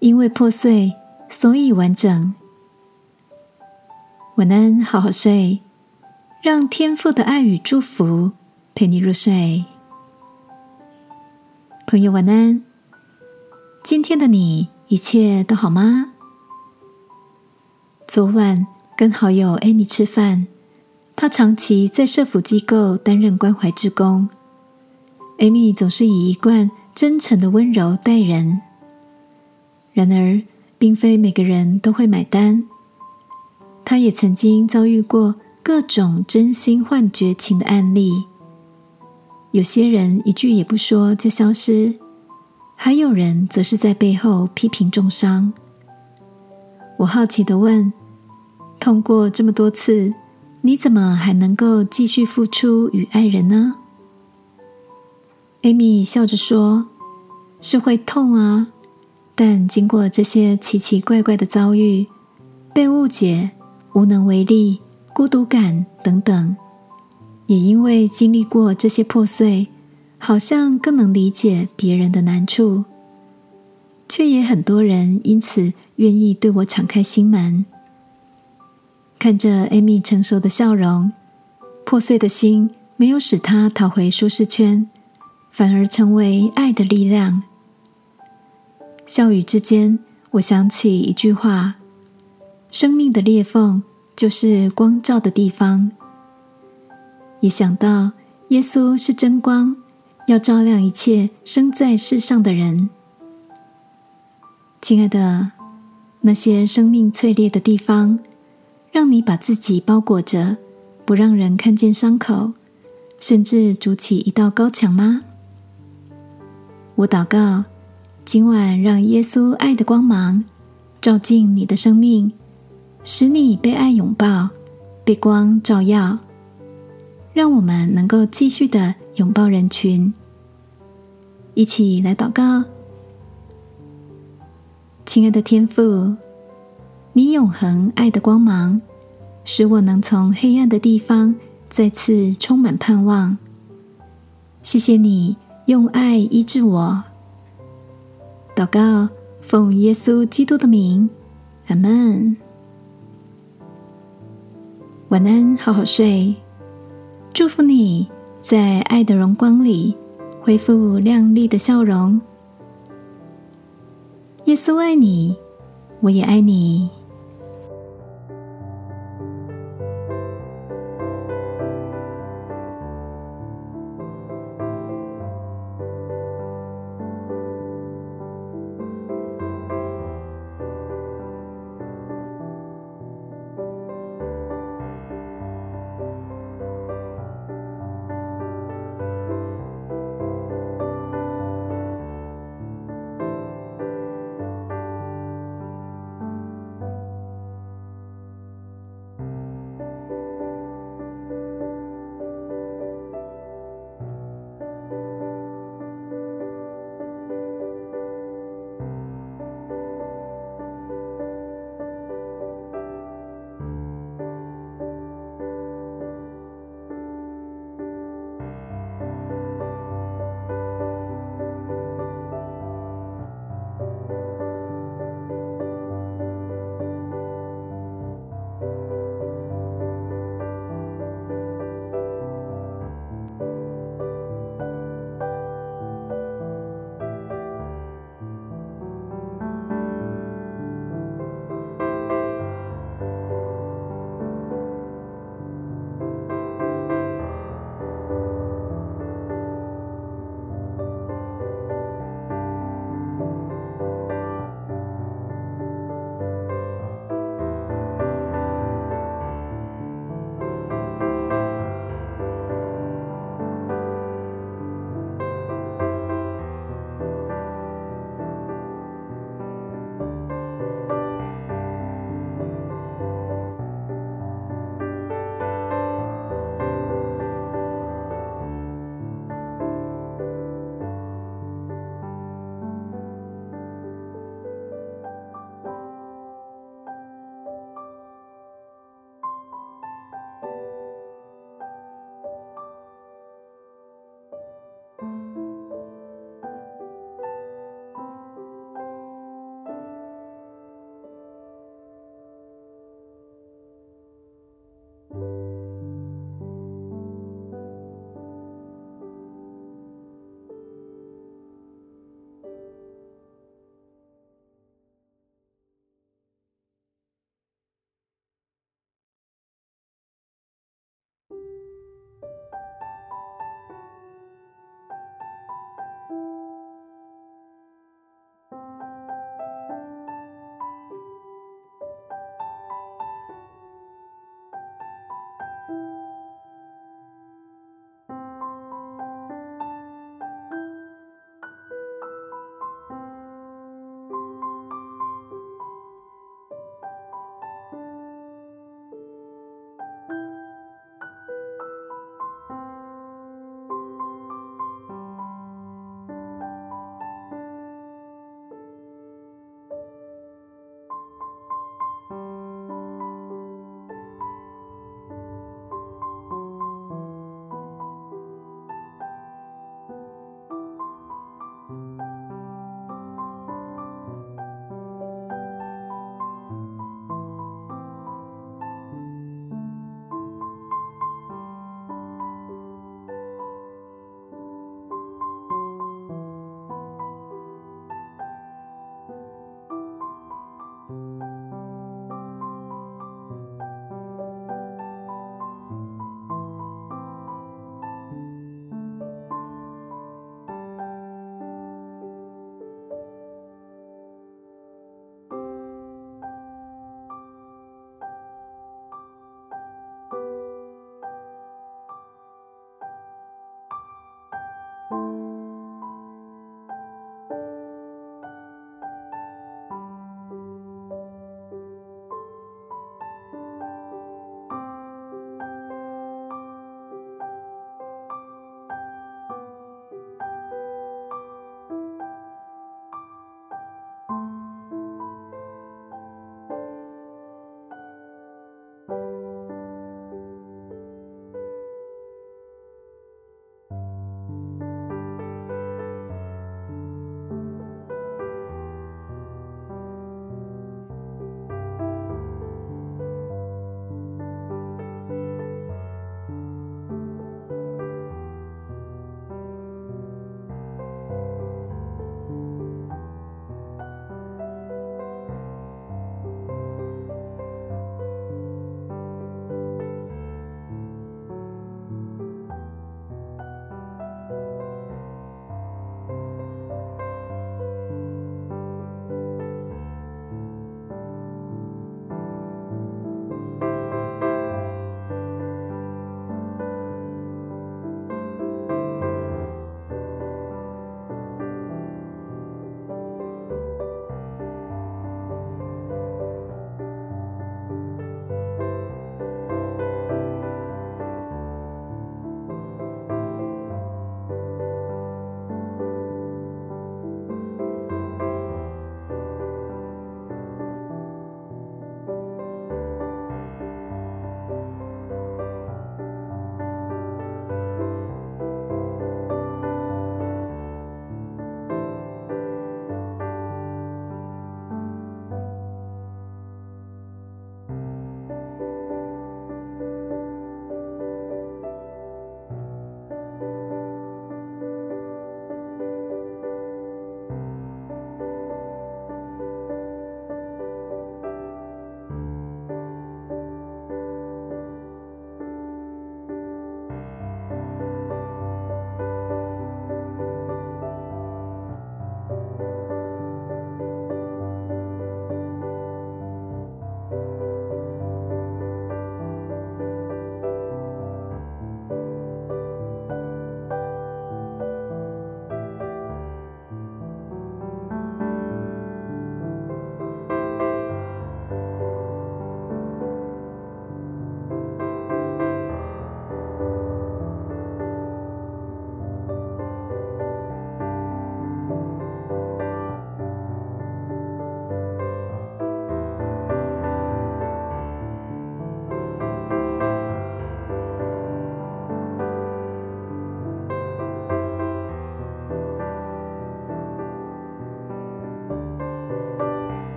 因为破碎，所以完整。晚安，好好睡，让天父的爱与祝福陪你入睡。朋友，晚安。今天的你一切都好吗？昨晚跟好友 Amy 吃饭，她长期在社福机构担任关怀职工。Amy 总是以一贯真诚的温柔待人。然而，并非每个人都会买单。他也曾经遭遇过各种真心换绝情的案例。有些人一句也不说就消失，还有人则是在背后批评重伤。我好奇的问：“痛过这么多次，你怎么还能够继续付出与爱人呢？” Amy 笑着说：“是会痛啊。”但经过这些奇奇怪怪的遭遇，被误解、无能为力、孤独感等等，也因为经历过这些破碎，好像更能理解别人的难处，却也很多人因此愿意对我敞开心门。看着 Amy 成熟的笑容，破碎的心没有使她逃回舒适圈，反而成为爱的力量。笑语之间，我想起一句话：“生命的裂缝就是光照的地方。”也想到耶稣是真光，要照亮一切生在世上的人。亲爱的，那些生命脆裂的地方，让你把自己包裹着，不让人看见伤口，甚至筑起一道高墙吗？我祷告。今晚，让耶稣爱的光芒照进你的生命，使你被爱拥抱，被光照耀。让我们能够继续的拥抱人群，一起来祷告。亲爱的天父，你永恒爱的光芒，使我能从黑暗的地方再次充满盼望。谢谢你用爱医治我。祷告，奉耶稣基督的名，阿门。晚安，好好睡。祝福你在爱的荣光里恢复亮丽的笑容。耶稣爱你，我也爱你。